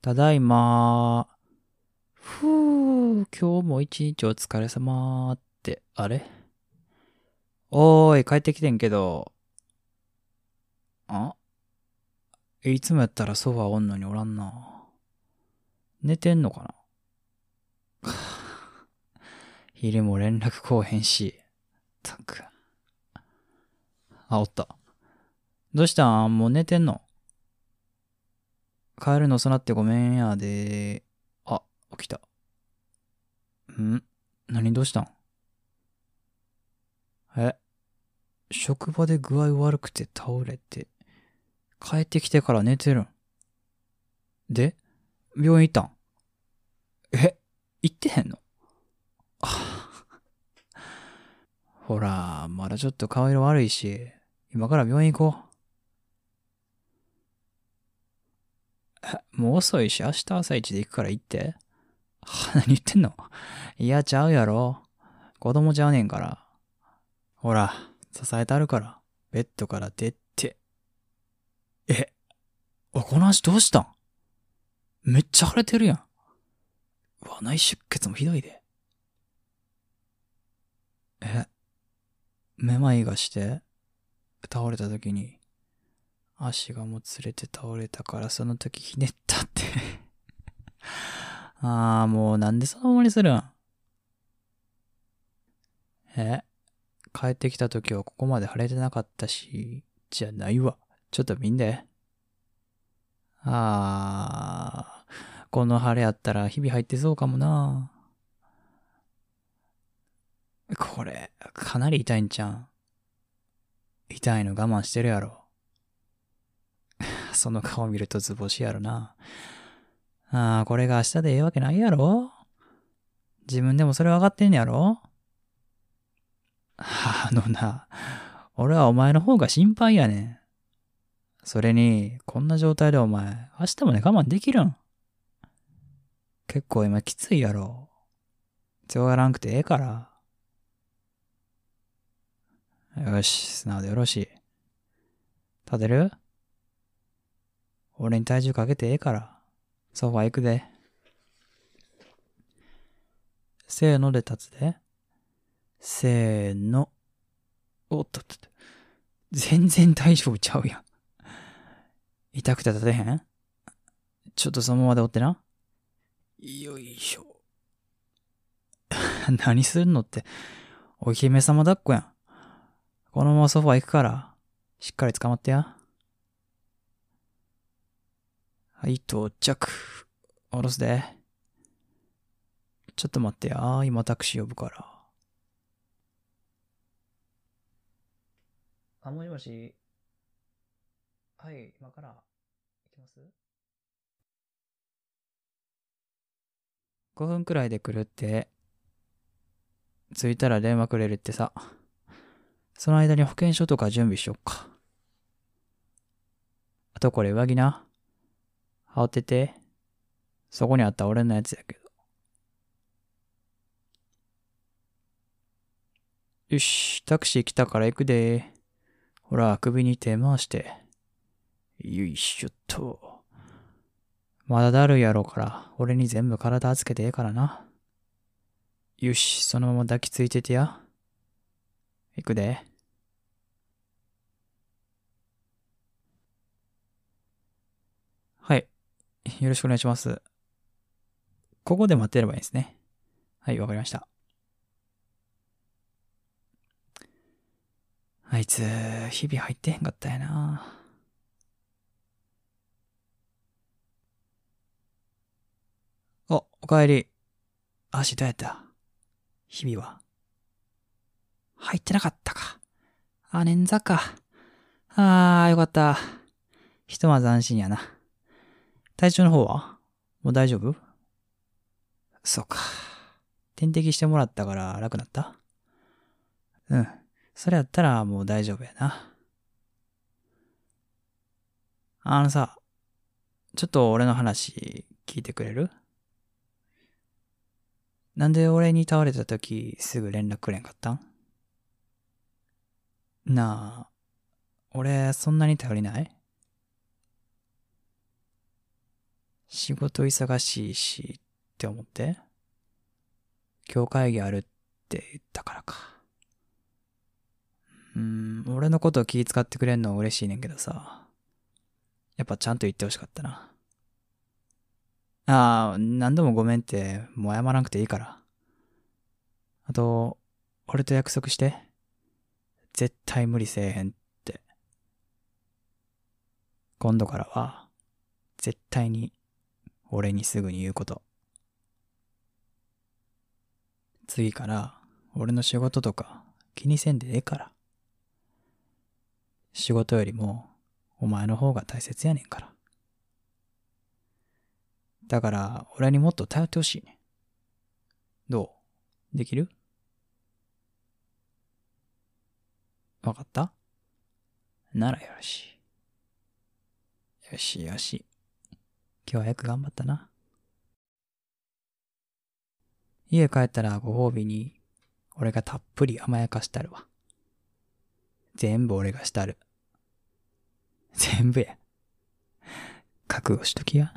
ただいま。ふぅ、今日も一日お疲れ様って、あれ？おーい、帰ってきてんけど。あ？いつもやったらソファおんのにおらんな。寝てんのかな？昼も連絡こうへんし。たく。あ、おった。どうした？んもう寝てんの？帰るの遅なってごめんやで。あ、起きた。ん？何どうしたん？え？職場で具合悪くて倒れて、帰ってきてから寝てるん。で？病院行ったん？え？行ってへんの？あ ほら、まだちょっと顔色悪いし、今から病院行こう。もう遅いし、明日朝一で行くから行って。何言ってんの？いや、ちゃうやろ。子供ちゃうねんから。ほら、支えたるから、ベッドから出て。え、お、この足どうしたん？めっちゃ腫れてるやん。うわ、内出血もひどいで。え、めまいがして、倒れた時に、足がもつれて倒れたからその時ひねったって。ああ、もうなんでそのままにするん？え？帰ってきた時はここまで腫れてなかったし、じゃないわ。ちょっと見んで。あー、この腫れやったら日々入ってそうかもな。これ、かなり痛いんちゃん？痛いの我慢してるやろ。その顔見ると図星やろな。ああ、これが明日でええわけないやろ自分でもそれ分かってんねやろ あのな、俺はお前の方が心配やねん。それに、こんな状態でお前、明日まで我慢できるん？結構今きついやろ。強がらんくてええから。よし、素直でよろしい。立てる？俺に体重かけてええから。ソファ行くで。せーので立つで。せーの。おっとっとっと。全然大丈夫ちゃうやん。痛くて立てへん？ちょっとそのままでおってな。よいしょ。何すんのって。お姫様抱っこやん。このままソファ行くから、しっかり捕まってや。はい、到着。下ろすで。ちょっと待ってや。今タクシー呼ぶから。あ、もしもし。はい、今から行きます ?5 分くらいで来るって。着いたら電話くれるってさ。その間に保険証とか準備しよっか。あとこれ上着な。羽織ってて。そこにあった俺のやつやけど。よし、タクシー来たから行くで。ほら、首に手回して。よいしょっと。まだだるいやろうから、俺に全部体預けてええからな。よし、そのまま抱きついててや。行くで。はい。よろしくお願いします。ここで待ってればいいんですね。はい、わかりました。あいつ、日々入ってへんかったやな。お、おかえり。足どうやった？日々は。入ってなかったか。あ、捻挫か。あー、よかった。ひとまず安心やな。体調の方は？もう大丈夫？そうか。点滴してもらったから楽なった？うん。それやったらもう大丈夫やな。あのさ、ちょっと俺の話聞いてくれる？なんで俺に倒れた時すぐ連絡くれんかったん？なあ、俺そんなに頼りない？仕事忙しいしって思って今日会議あるって言ったからか。うん、俺のことを気遣ってくれんのは嬉しいねんけどさ。やっぱちゃんと言ってほしかったな。ああ、何度もごめんって、もう謝らなくていいから。あと、俺と約束して。絶対無理せえへんって。今度からは、絶対に、俺にすぐに言うこと。次から、俺の仕事とか気にせんでええから。仕事よりも、お前の方が大切やねんから。だから、俺にもっと頼ってほしいねん。どう？できる？わかった？ならよろしい。よしよし。今日はよく頑張ったな。家帰ったらご褒美に、俺がたっぷり甘やかしたるわ。全部俺がしたる。全部や。覚悟しときや。